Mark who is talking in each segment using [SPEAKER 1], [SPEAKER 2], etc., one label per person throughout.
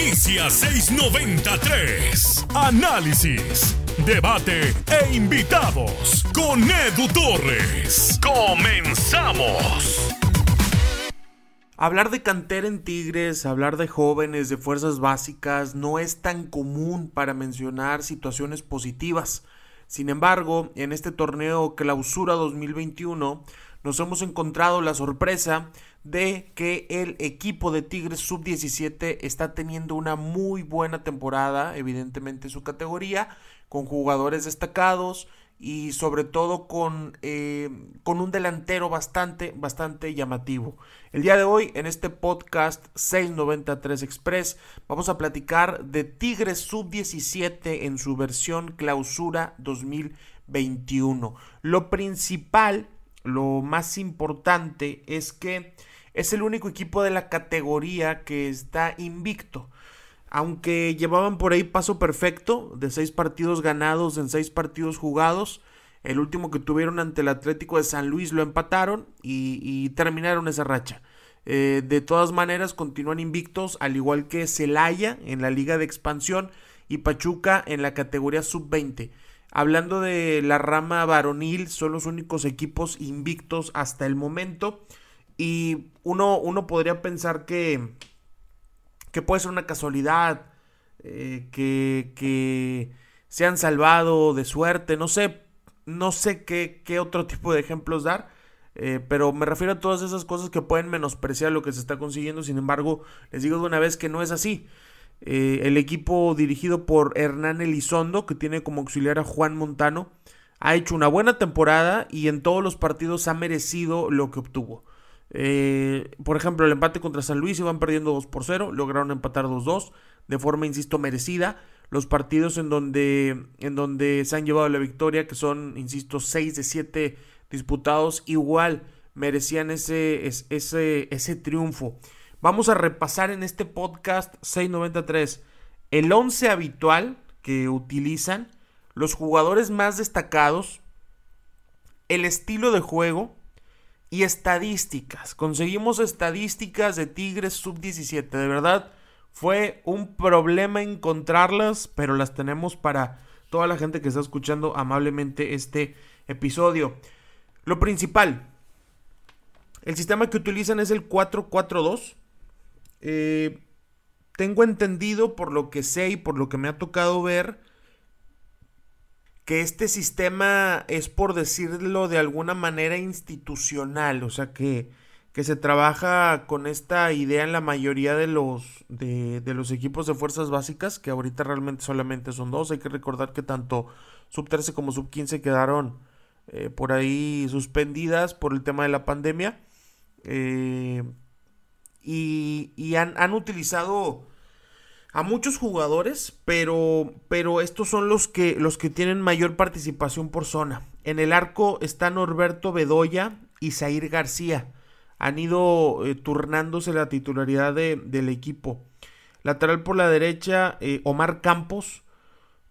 [SPEAKER 1] Inicia 693. Análisis, debate e invitados con Edu Torres. Comenzamos.
[SPEAKER 2] Hablar de cantera en Tigres, hablar de jóvenes, de fuerzas básicas, no es tan común para mencionar situaciones positivas. Sin embargo, en este torneo Clausura 2021 nos hemos encontrado la sorpresa de que el equipo de Tigres Sub-17 está teniendo una muy buena temporada, evidentemente su categoría, con jugadores destacados y sobre todo con, eh, con un delantero bastante, bastante llamativo. El día de hoy, en este podcast 693 Express, vamos a platicar de Tigres Sub-17 en su versión clausura 2021. Lo principal, lo más importante es que es el único equipo de la categoría que está invicto. Aunque llevaban por ahí paso perfecto de seis partidos ganados en seis partidos jugados. El último que tuvieron ante el Atlético de San Luis lo empataron y, terminaron esa racha. Eh, de todas maneras continúan invictos, al igual que Celaya en la Liga de Expansión y Pachuca en la categoría sub-20. Hablando de la rama varonil, son los únicos equipos invictos hasta el momento. Y uno, uno podría pensar que, que puede ser una casualidad, eh, que, que se han salvado de suerte, no sé, no sé qué, qué otro tipo de ejemplos dar, eh, pero me refiero a todas esas cosas que pueden menospreciar lo que se está consiguiendo, sin embargo, les digo de una vez que no es así. Eh, el equipo dirigido por Hernán Elizondo, que tiene como auxiliar a Juan Montano, ha hecho una buena temporada y en todos los partidos ha merecido lo que obtuvo. Eh, por ejemplo, el empate contra San Luis iban perdiendo 2 por 0, lograron empatar 2-2 de forma, insisto, merecida. Los partidos en donde, en donde se han llevado la victoria, que son, insisto, 6 de 7 disputados, igual merecían ese, ese, ese triunfo. Vamos a repasar en este podcast 693 el 11 habitual que utilizan, los jugadores más destacados, el estilo de juego, y estadísticas. Conseguimos estadísticas de Tigres sub-17. De verdad, fue un problema encontrarlas, pero las tenemos para toda la gente que está escuchando amablemente este episodio. Lo principal, el sistema que utilizan es el 442. Eh, tengo entendido por lo que sé y por lo que me ha tocado ver que este sistema es, por decirlo de alguna manera, institucional, o sea que, que se trabaja con esta idea en la mayoría de los, de, los equipos de fuerzas básicas, que ahorita realmente solamente son dos. Hay que recordar que tanto sub 13 como sub 15 quedaron eh, por ahí suspendidas por el tema de la pandemia. Eh, y, y han, han utilizado a muchos jugadores, pero, pero estos son los que, los que tienen mayor participación por zona. En el arco están Norberto Bedoya y Zair García. Han ido eh, turnándose la titularidad del equipo. Lateral por la derecha, eh, Omar Campos,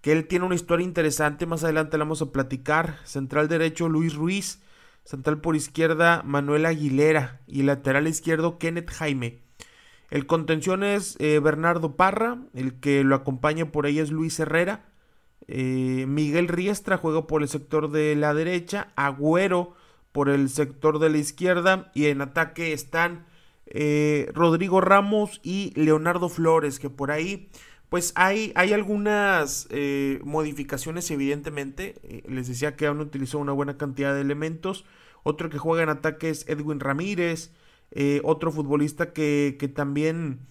[SPEAKER 2] que él tiene una historia interesante, más adelante la vamos a platicar. Central derecho, Luis Ruiz. Central por izquierda, Manuel Aguilera. Y lateral izquierdo, Kenneth Jaime. El contención es eh, Bernardo Parra, el que lo acompaña por ahí es Luis Herrera. Eh, Miguel Riestra juega por el sector de la derecha, Agüero por el sector de la izquierda y en ataque están eh, Rodrigo Ramos y Leonardo Flores, que por ahí pues hay, hay algunas modificaciones evidentemente. les decía que aún utilizado una buena cantidad de elementos. Otro que juega en ataque es Edwin Ramírez. Eh, otro futbolista que, también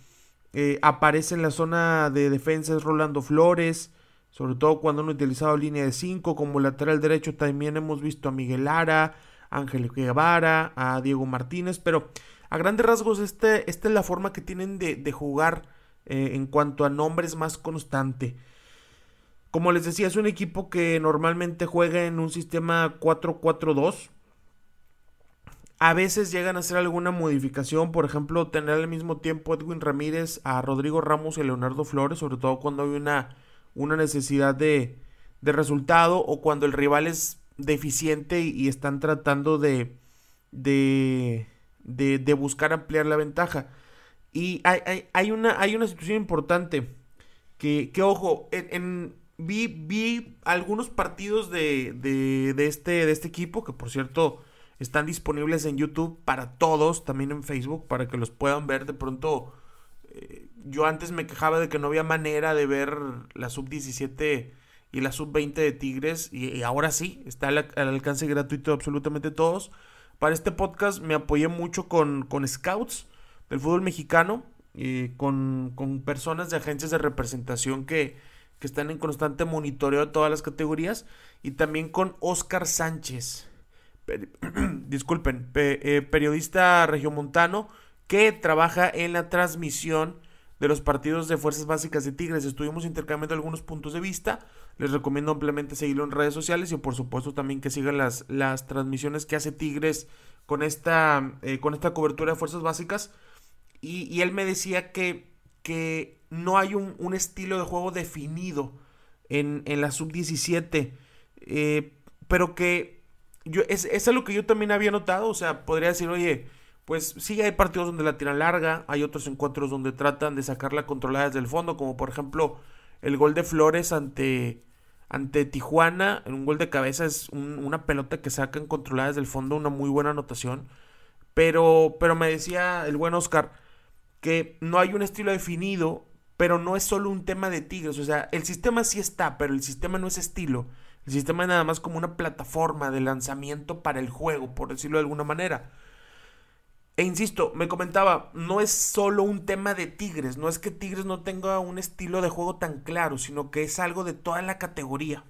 [SPEAKER 2] eh, aparece en la zona de defensa es Rolando Flores, sobre todo cuando han utilizado línea de 5 como lateral derecho también hemos visto a Miguel Lara, Ángel Guevara, a Diego Martínez, pero a grandes rasgos este, esta es la forma que tienen de, jugar eh, en cuanto a nombres más constante. Como les decía, es un equipo que normalmente juega en un sistema 4-4-2 a veces llegan a hacer alguna modificación, por ejemplo, tener al mismo tiempo Edwin Ramírez, a Rodrigo Ramos y a Leonardo Flores, sobre todo cuando hay una, una necesidad de, de resultado o cuando el rival es deficiente y, están tratando de, de, de, buscar ampliar la ventaja. Y hay, una, hay una situación importante que, que ojo, en, vi, vi algunos partidos de, de, este, de este equipo, que por cierto están disponibles en YouTube para todos, también en Facebook, para que los puedan ver. De pronto, eh, yo antes me quejaba de que no había manera de ver la sub-17 y la sub-20 de Tigres, y, ahora sí, está al, alcance gratuito de absolutamente todos. Para este podcast me apoyé mucho con, con scouts del fútbol mexicano, y con, con personas de agencias de representación que, que están en constante monitoreo de todas las categorías, y también con Oscar Sánchez, disculpen, eh, periodista regiomontano que trabaja en la transmisión de los partidos de Fuerzas Básicas de Tigres. Estuvimos intercambiando algunos puntos de vista. Les recomiendo ampliamente seguirlo en redes sociales y por supuesto también que sigan las, las transmisiones que hace Tigres con esta, eh, con esta cobertura de Fuerzas Básicas. Y, él me decía que, que no hay un, estilo de juego definido en, en la sub-17, eh, pero que es, es algo que yo también había notado. O sea, podría decir, oye, pues sí hay partidos donde la tiran larga, hay otros encuentros donde tratan de sacarla controlada desde el fondo, como por ejemplo el gol de Flores ante, ante Tijuana, un gol de cabeza es una pelota que sacan controlada desde el fondo, una muy buena anotación. Pero, pero me decía el buen Oscar que no hay un estilo definido, pero no es solo un tema de Tigres, o sea, el sistema sí está, pero el sistema no es estilo. El sistema es nada más como una plataforma de lanzamiento para el juego, por decirlo de alguna manera. E insisto, me comentaba, no es solo un tema de Tigres, no es que Tigres no tenga un estilo de juego tan claro, sino que es algo de toda la categoría.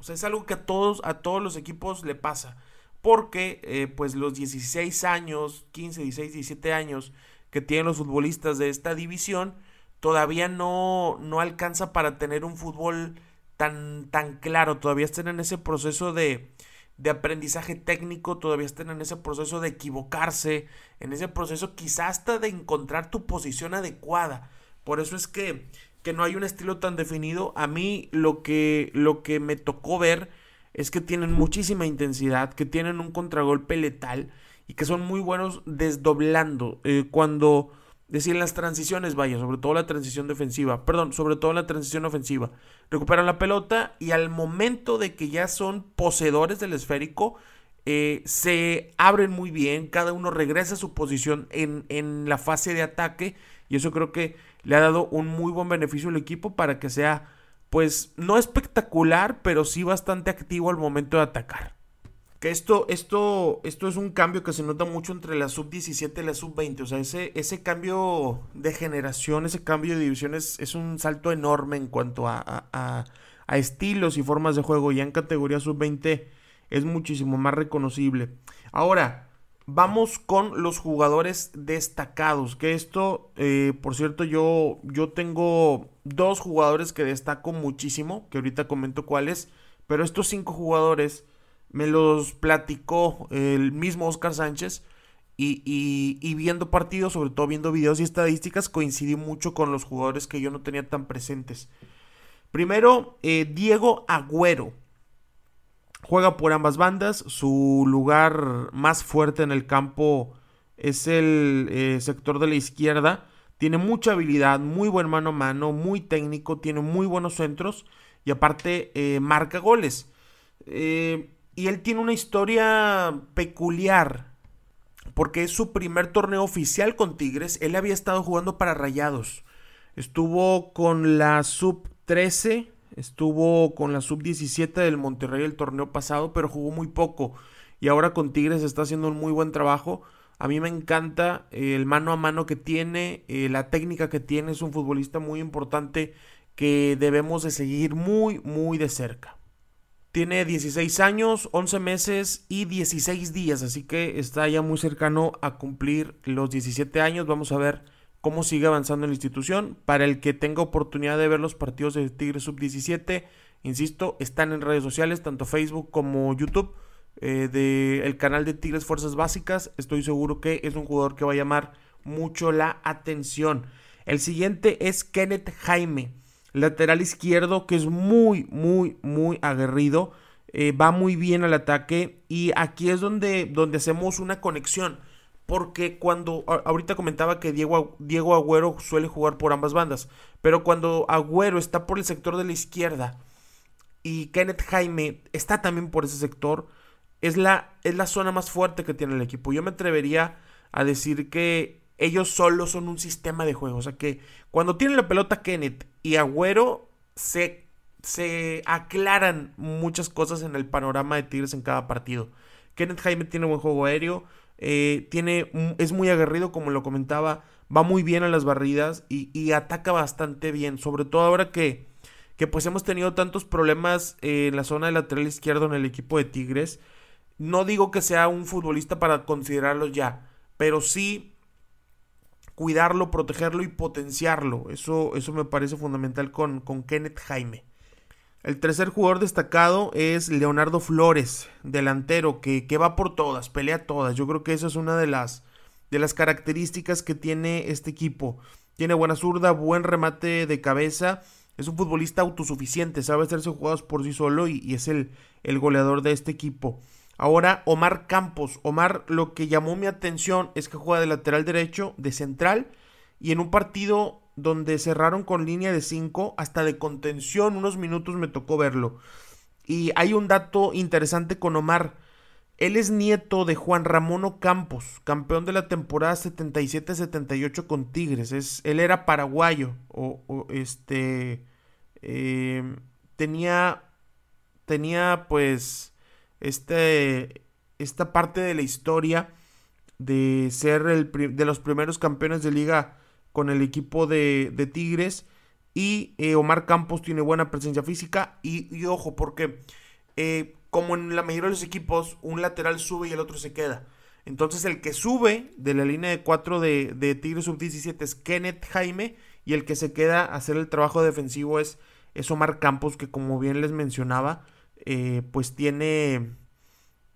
[SPEAKER 2] O sea, es algo que a todos, a todos los equipos le pasa. Porque, eh, pues, los 16 años, 15, 16, 17 años que tienen los futbolistas de esta división, todavía no, no alcanza para tener un fútbol tan, tan claro. Todavía están en ese proceso de, de aprendizaje técnico, todavía están en ese proceso de equivocarse, en ese proceso quizás hasta de encontrar tu posición adecuada. Por eso es que, que no hay un estilo tan definido. A mí lo que, lo que me tocó ver es que tienen muchísima intensidad, que tienen un contragolpe letal y que son muy buenos desdoblando. Eh, cuando decir las transiciones, vaya, sobre todo la transición defensiva, perdón, sobre todo la transición ofensiva. Recuperan la pelota y al momento de que ya son poseedores del esférico, eh, se abren muy bien, cada uno regresa a su posición en, en la fase de ataque y eso creo que le ha dado un muy buen beneficio al equipo para que sea, pues, no espectacular, pero sí bastante activo al momento de atacar. Que esto, esto, esto es un cambio que se nota mucho entre la sub-17 y la sub-20. O sea, ese, ese cambio de generación, ese cambio de división es, un salto enorme en cuanto a, a, estilos y formas de juego. Ya en categoría sub-20 es muchísimo más reconocible. Ahora, vamos con los jugadores destacados. Que esto, eh, por cierto, yo, yo tengo dos jugadores que destaco muchísimo. Que ahorita comento cuáles. Pero estos cinco jugadores me los platicó el mismo Oscar Sánchez. Y, viendo partidos, sobre todo viendo videos y estadísticas, coincidí mucho con los jugadores que yo no tenía tan presentes. Primero, eh, Diego Agüero. Juega por ambas bandas. Su lugar más fuerte en el campo es el eh, sector de la izquierda. Tiene mucha habilidad, muy buen mano a mano, muy técnico, tiene muy buenos centros y aparte eh, marca goles. Y él tiene una historia peculiar. Porque es su primer torneo oficial con Tigres. Él había estado jugando para Rayados. Estuvo con la sub 13. Estuvo con la sub 17 del Monterrey el torneo pasado. Pero jugó muy poco. Y ahora con Tigres está haciendo un muy buen trabajo. A mí me encanta el mano a mano que tiene. Eh, la técnica que tiene. Es un futbolista muy importante. Que debemos de seguir muy, muy de cerca. Tiene 16 años, 11 meses y 16 días, así que está ya muy cercano a cumplir los 17 años. Vamos a ver cómo sigue avanzando en la institución. Para el que tenga oportunidad de ver los partidos de Tigre Sub-17, insisto, están en redes sociales, tanto Facebook como YouTube, eh, del canal de Tigres Fuerzas Básicas. Estoy seguro que es un jugador que va a llamar mucho la atención. El siguiente es Kenneth Jaime lateral izquierdo que es muy, muy, muy aguerrido. Eh, va muy bien al ataque y aquí es donde, donde hacemos una conexión. porque cuando ahorita comentaba que Diego, Diego Agüero suele jugar por ambas bandas, pero cuando Agüero está por el sector de la izquierda y Kenneth Jaime está también por ese sector, es la, es la zona más fuerte que tiene el equipo. Yo me atrevería a decir que ellos solo son un sistema de juego. O sea que cuando tienen la pelota Kenneth y Agüero, se, se aclaran muchas cosas en el panorama de Tigres en cada partido. Kenneth Jaime tiene buen juego aéreo, eh, tiene, es muy aguerrido, como lo comentaba, va muy bien a las barridas y, ataca bastante bien, sobre todo ahora que, que pues hemos tenido tantos problemas en la zona de lateral izquierdo en el equipo de Tigres. No digo que sea un futbolista para considerarlo ya, pero sí cuidarlo, protegerlo y potenciarlo. Eso, eso me parece fundamental con, con Kenneth Jaime. El tercer jugador destacado es Leonardo Flores, delantero, que, que, va por todas, pelea todas. Yo creo que esa es una de las, de las características que tiene este equipo. Tiene buena zurda, buen remate de cabeza. Es un futbolista autosuficiente, sabe hacerse jugados por sí solo y, y es el, el goleador de este equipo. Ahora Omar Campos. Omar lo que llamó mi atención es que juega de lateral derecho, de central y en un partido donde cerraron con línea de 5, hasta de contención, unos minutos me tocó verlo. Y hay un dato interesante con Omar. Él es nieto de Juan Ramón Ocampos, campeón de la temporada 77-78 con Tigres. Es, él era paraguayo. O, este. Em, tenía. Tenía pues. Este. Esta parte de la historia. De ser el, de los primeros campeones de liga con el equipo de, Tigres. Y eh, Omar Campos tiene buena presencia física. Y, ojo, porque eh, como en la mayoría de los equipos, un lateral sube y el otro se queda. Entonces el que sube de la línea de 4 de, Tigres Sub-17 es Kenneth Jaime. Y el que se queda a hacer el trabajo defensivo es, es Omar Campos, que como bien les mencionaba, eh, pues tiene,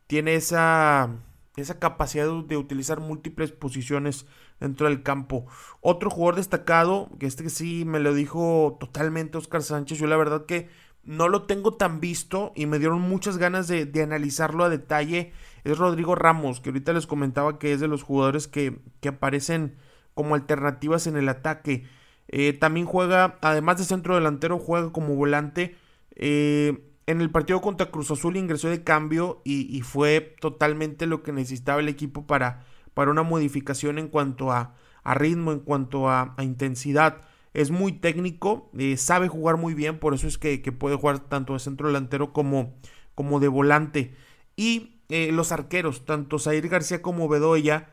[SPEAKER 2] tiene esa, esa capacidad de utilizar múltiples posiciones dentro del campo. Otro jugador destacado, que este sí me lo dijo totalmente Oscar Sánchez, yo la verdad que no lo tengo tan visto y me dieron muchas ganas de, analizarlo a detalle, es Rodrigo Ramos, que ahorita les comentaba que es de los jugadores que, que aparecen como alternativas en el ataque. Eh, también juega, además de centro delantero, juega como volante. Eh, en el partido contra Cruz Azul ingresó de cambio y, fue totalmente lo que necesitaba el equipo para, para una modificación en cuanto a, ritmo, en cuanto a, intensidad. Es muy técnico, eh, sabe jugar muy bien, por eso es que, puede jugar tanto de centro delantero como, como de volante. Y eh, los arqueros, tanto Zair García como Bedoya,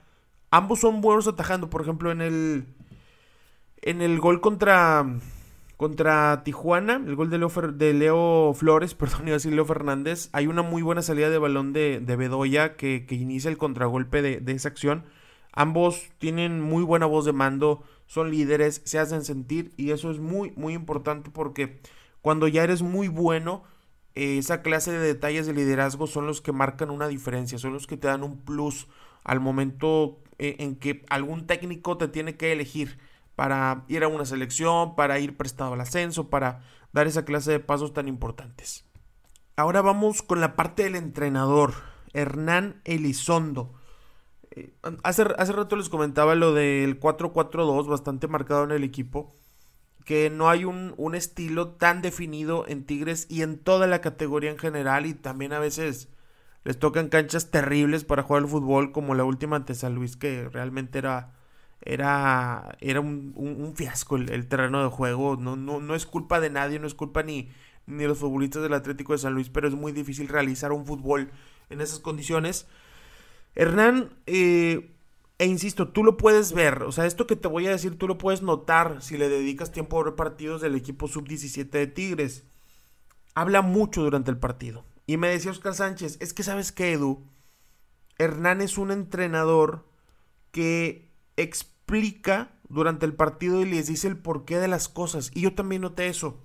[SPEAKER 2] ambos son buenos atajando. Por ejemplo, en el, en el gol contra, contra Tijuana, el gol de Leo, de Leo Flores, perdón, iba a decir Leo Fernández, hay una muy buena salida de balón de, de Bedoya que, inicia el contragolpe de, esa acción. Ambos tienen muy buena voz de mando, son líderes, se hacen sentir y eso es muy, muy importante porque cuando ya eres muy bueno, eh, esa clase de detalles de liderazgo son los que marcan una diferencia, son los que te dan un plus al momento eh, en que algún técnico te tiene que elegir para ir a una selección, para ir prestado al ascenso, para dar esa clase de pasos tan importantes. Ahora vamos con la parte del entrenador, Hernán Elizondo. Eh, hace, hace rato les comentaba lo del 4-4-2, bastante marcado en el equipo, que no hay un, un, estilo tan definido en Tigres y en toda la categoría en general y también a veces les tocan canchas terribles para jugar al fútbol como la última ante San Luis que realmente era era, era un, fiasco el, terreno de juego. No, no, no es culpa de nadie, no es culpa ni, ni los futbolistas del Atlético de San Luis, pero es muy difícil realizar un fútbol en esas condiciones. Hernán, eh, e insisto, tú lo puedes ver, o sea, esto que te voy a decir, tú lo puedes notar si le dedicas tiempo a ver partidos del equipo sub-17 de Tigres. Habla mucho durante el partido. Y me decía Oscar Sánchez, es que sabes qué, Edu, Hernán es un entrenador que durante el partido y les dice el porqué de las cosas. Y yo también noté eso.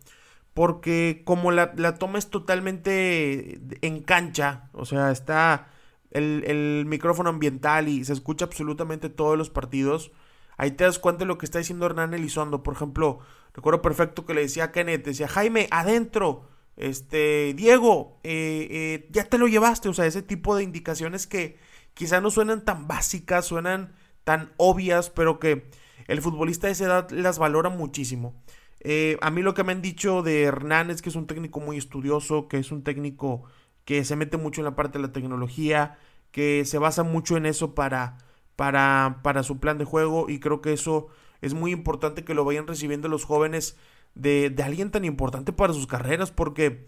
[SPEAKER 2] Porque como la, toma es totalmente en cancha, o sea, está el, micrófono ambiental y se escucha absolutamente todos los partidos, ahí te das cuenta de lo que está diciendo Hernán Elizondo. Por ejemplo, recuerdo perfecto que le decía a Kenneth, decía, Jaime, adentro, este, Diego, eh, eh, ya te lo llevaste, o sea, ese tipo de indicaciones que, quizá no suenan tan básicas, suenan tan obvias, pero que el futbolista de esa edad las valora muchísimo. Eh, a mí lo que me han dicho de Hernán es que es un técnico muy estudioso, que es un técnico que se mete mucho en la parte de la tecnología, que se basa mucho en eso para, para, para su plan de juego y creo que eso es muy importante que lo vayan recibiendo los jóvenes de, de alguien tan importante para sus carreras porque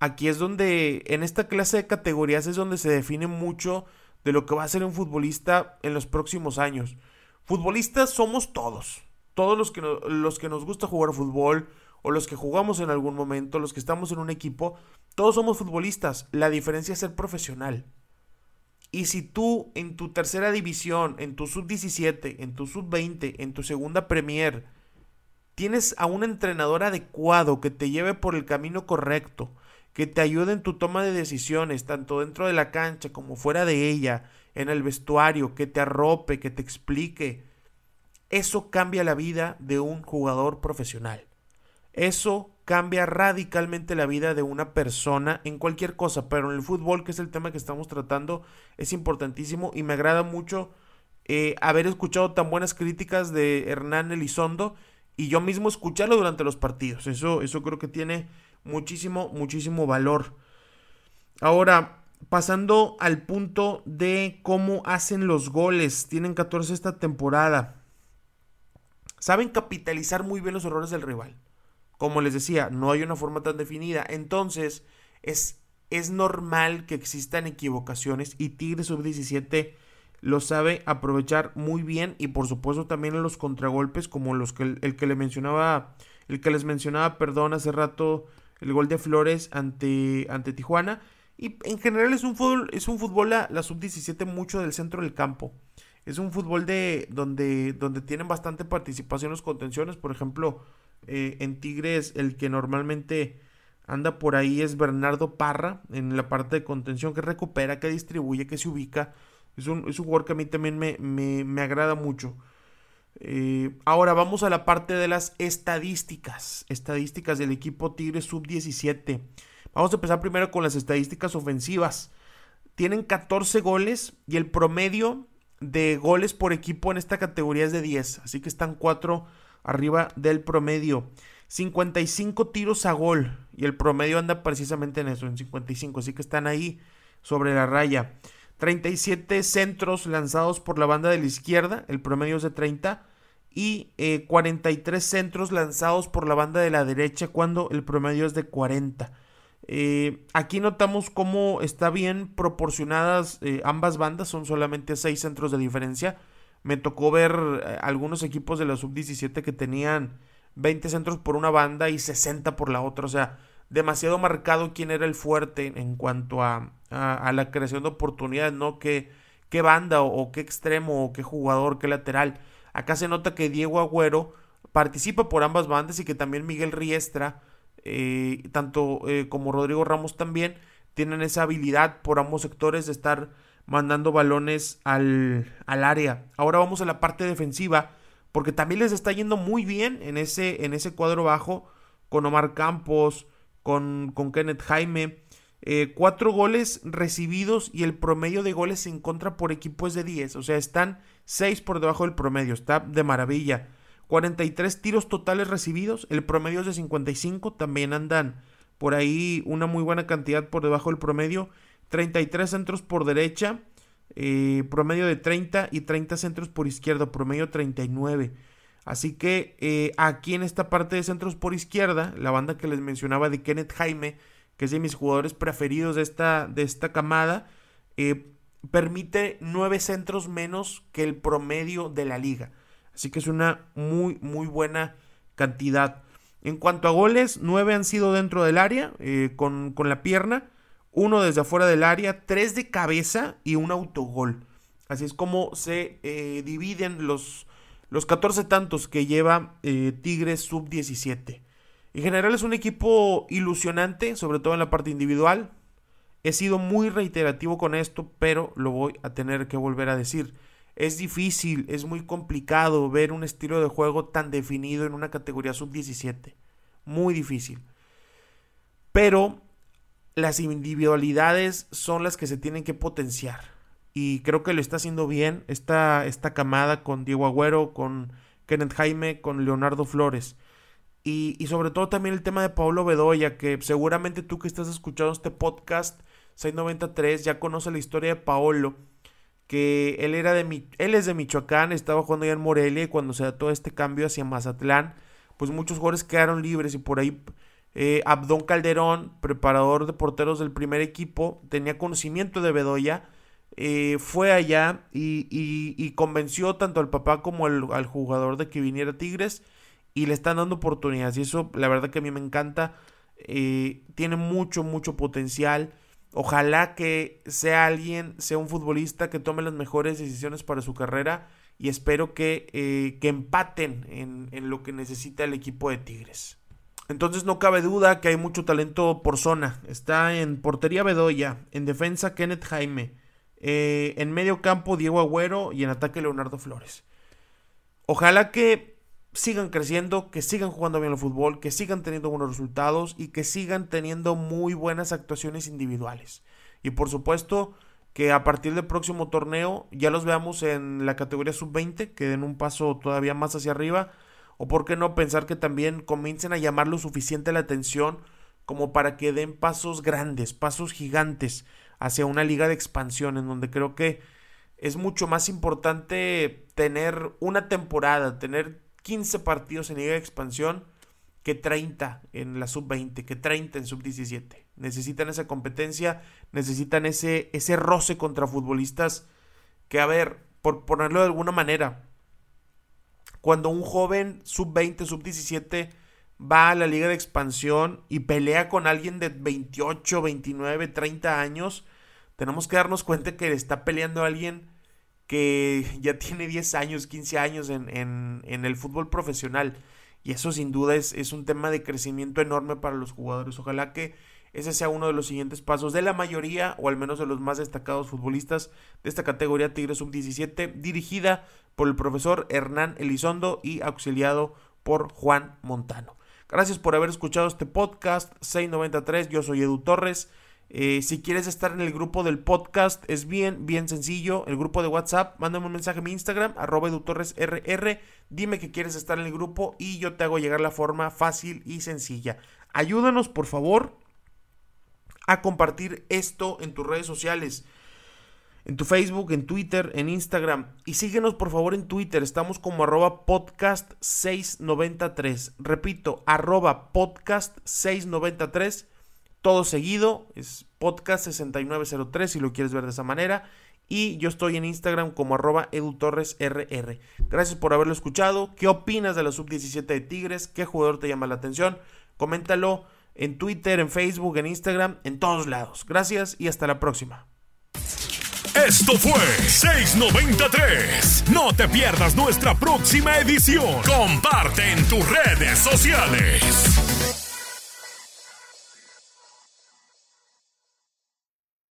[SPEAKER 2] aquí es donde en esta clase de categorías es donde se define mucho de lo que va a ser un futbolista en los próximos años. Futbolistas somos todos, todos los que, los que nos gusta jugar fútbol o los que jugamos en algún momento, los que estamos en un equipo, todos somos futbolistas. La diferencia es ser profesional. Y si tú en tu tercera división, en tu sub-17, en tu sub-20, en tu segunda Premier, tienes a un entrenador adecuado que te lleve por el camino correcto, que te ayude en tu toma de decisiones, tanto dentro de la cancha como fuera de ella, en el vestuario, que te arrope, que te explique, eso cambia la vida de un jugador profesional. Eso cambia radicalmente la vida de una persona en cualquier cosa, pero en el fútbol, que es el tema que estamos tratando, es importantísimo y me agrada mucho eh, haber escuchado tan buenas críticas de Hernán Elizondo y yo mismo escucharlo durante los partidos. Eso, eso creo que tiene muchísimo, muchísimo valor. Ahora, pasando al punto de cómo hacen los goles. Tienen 14 esta temporada. Saben capitalizar muy bien los errores del rival. Como les decía, no hay una forma tan definida. Entonces, es, es normal que existan equivocaciones y Tigre Sub-17 lo sabe aprovechar muy bien y por supuesto también en los contragolpes como los que el, que le mencionaba el que les mencionaba, perdón, hace rato el gol de Flores ante, ante Tijuana y en general es un fútbol es un fútbol la, la sub-17 mucho del centro del campo. Es un fútbol de donde donde tienen bastante participación los contenciones, por ejemplo, eh, en Tigres el que normalmente anda por ahí es Bernardo Parra en la parte de contención que recupera, que distribuye, que se ubica. Es un, es un jugador que a mí también me, me, agrada mucho. Eh, ahora vamos a la parte de las estadísticas. Estadísticas del equipo Tigres Sub-17. Vamos a empezar primero con las estadísticas ofensivas. Tienen 14 goles y el promedio de goles por equipo en esta categoría es de 10. Así que están 4 arriba del promedio. 55 tiros a gol y el promedio anda precisamente en eso, en 55, así que están ahí sobre la raya. 37 centros lanzados por la banda de la izquierda, el promedio es de 30, y 43 eh, centros lanzados por la banda de la derecha cuando el promedio es de 40. Eh, aquí notamos cómo está bien proporcionadas eh, ambas bandas, son solamente 6 centros de diferencia me tocó ver algunos equipos de la sub-17 que tenían 20 centros por una banda y 60 por la otra. O sea, demasiado marcado quién era el fuerte en cuanto a, a, la creación de oportunidades, ¿no? ¿Qué, qué banda o, qué extremo o qué jugador, qué lateral. Acá se nota que Diego Agüero participa por ambas bandas y que también Miguel Riestra, eh, tanto eh, como Rodrigo Ramos también, tienen esa habilidad por ambos sectores de estar mandando balones al, al, área. Ahora vamos a la parte defensiva, porque también les está yendo muy bien en ese, en ese cuadro bajo, con Omar Campos, con, con Kenneth Jaime. Eh, cuatro goles recibidos y el promedio de goles en contra por equipo es de 10. O sea, están 6 por debajo del promedio. Está de maravilla. 43 tiros totales recibidos. El promedio es de 55. También andan por ahí una muy buena cantidad por debajo del promedio. 33 centros por derecha, eh, promedio de 30 y 30 centros por izquierda, promedio 39. Así que eh, aquí en esta parte de centros por izquierda, la banda que les mencionaba de Kenneth Jaime, que es de mis jugadores preferidos de esta, de esta camada, eh, permite 9 centros menos que el promedio de la liga. Así que es una muy, muy buena cantidad. En cuanto a goles, 9 han sido dentro del área, con, con la pierna uno desde afuera del área, tres de cabeza y un autogol. Así es como se eh, dividen los, los 14 tantos que lleva eh, Tigres sub-17. En general es un equipo ilusionante, sobre todo en la parte individual. He sido muy reiterativo con esto, pero lo voy a tener que volver a decir. Es difícil, es muy complicado ver un estilo de juego tan definido en una categoría sub-17. Muy difícil. Pero las individualidades son las que se tienen que potenciar. Y creo que lo está haciendo bien esta, esta camada con Diego Agüero, con Kenneth Jaime, con Leonardo Flores. Y, y, sobre todo también el tema de Pablo Bedoya, que seguramente tú que estás escuchando este podcast 693 ya conoce la historia de Paolo, que él era de él es de Michoacán, estaba jugando ya en Morelia y cuando se da todo este cambio hacia Mazatlán, pues muchos jugadores quedaron libres y por ahí eh, Abdón Calderón, preparador de porteros del primer equipo, tenía conocimiento de Bedoya, eh, fue allá y, convenció tanto al papá como al, jugador de que viniera Tigres y le están dando oportunidades y eso la verdad que a mí me encanta, eh, tiene mucho, mucho potencial. Ojalá que sea alguien, sea un futbolista que tome las mejores decisiones para su carrera y espero que, que empaten en, en lo que necesita el equipo de Tigres. Entonces no cabe duda que hay mucho talento por zona. Está en portería Bedoya, en defensa Kenneth Jaime, eh, en medio campo Diego Agüero y en ataque Leonardo Flores. Ojalá que sigan creciendo, que sigan jugando bien el fútbol, que sigan teniendo buenos resultados y que sigan teniendo muy buenas actuaciones individuales. Y por supuesto que a partir del próximo torneo ya los veamos en la categoría sub-20, que den un paso todavía más hacia arriba o por qué no pensar que también comiencen a llamar lo suficiente la atención como para que den pasos grandes, pasos gigantes hacia una liga de expansión en donde creo que es mucho más importante tener una temporada, tener 15 partidos en liga de expansión que 30 en la sub-20, que 30 en sub-17. Necesitan esa competencia, necesitan ese, ese roce contra futbolistas que, a ver, por ponerlo de alguna manera, cuando un joven sub-20, sub-17 va a la liga de expansión y pelea con alguien de 28, 29, 30 años, tenemos que darnos cuenta que está peleando alguien que ya tiene 10 años, 15 años en, el fútbol profesional. Y eso sin duda es, es un tema de crecimiento enorme para los jugadores. Ojalá que ese sea uno de los siguientes pasos de la mayoría o al menos de los más destacados futbolistas de esta categoría Tigre Sub-17, dirigida por el profesor Hernán Elizondo y auxiliado por Juan Montano. Gracias por haber escuchado este podcast 693. Yo soy Edu Torres. Eh, si quieres estar en el grupo del podcast, es bien, bien sencillo. El grupo de WhatsApp, mándame un mensaje a mi Instagram, arroba edutorresrr. Dime que quieres estar en el grupo y yo te hago llegar la forma fácil y sencilla. Ayúdanos, por favor, a compartir esto en tus redes sociales en tu Facebook, en Twitter, en Instagram. Y síguenos por favor en Twitter. Estamos como arroba podcast 693. Repito, arroba podcast 693. Todo seguido. Es podcast 6903 si lo quieres ver de esa manera. Y yo estoy en Instagram como arroba edutorresrr. Gracias por haberlo escuchado. ¿Qué opinas de la sub-17 de Tigres? ¿Qué jugador te llama la atención? Coméntalo en Twitter, en Facebook, en Instagram, en todos lados. Gracias y hasta la próxima.
[SPEAKER 1] Esto fue 693. No te pierdas nuestra próxima edición. Comparte en tus redes sociales.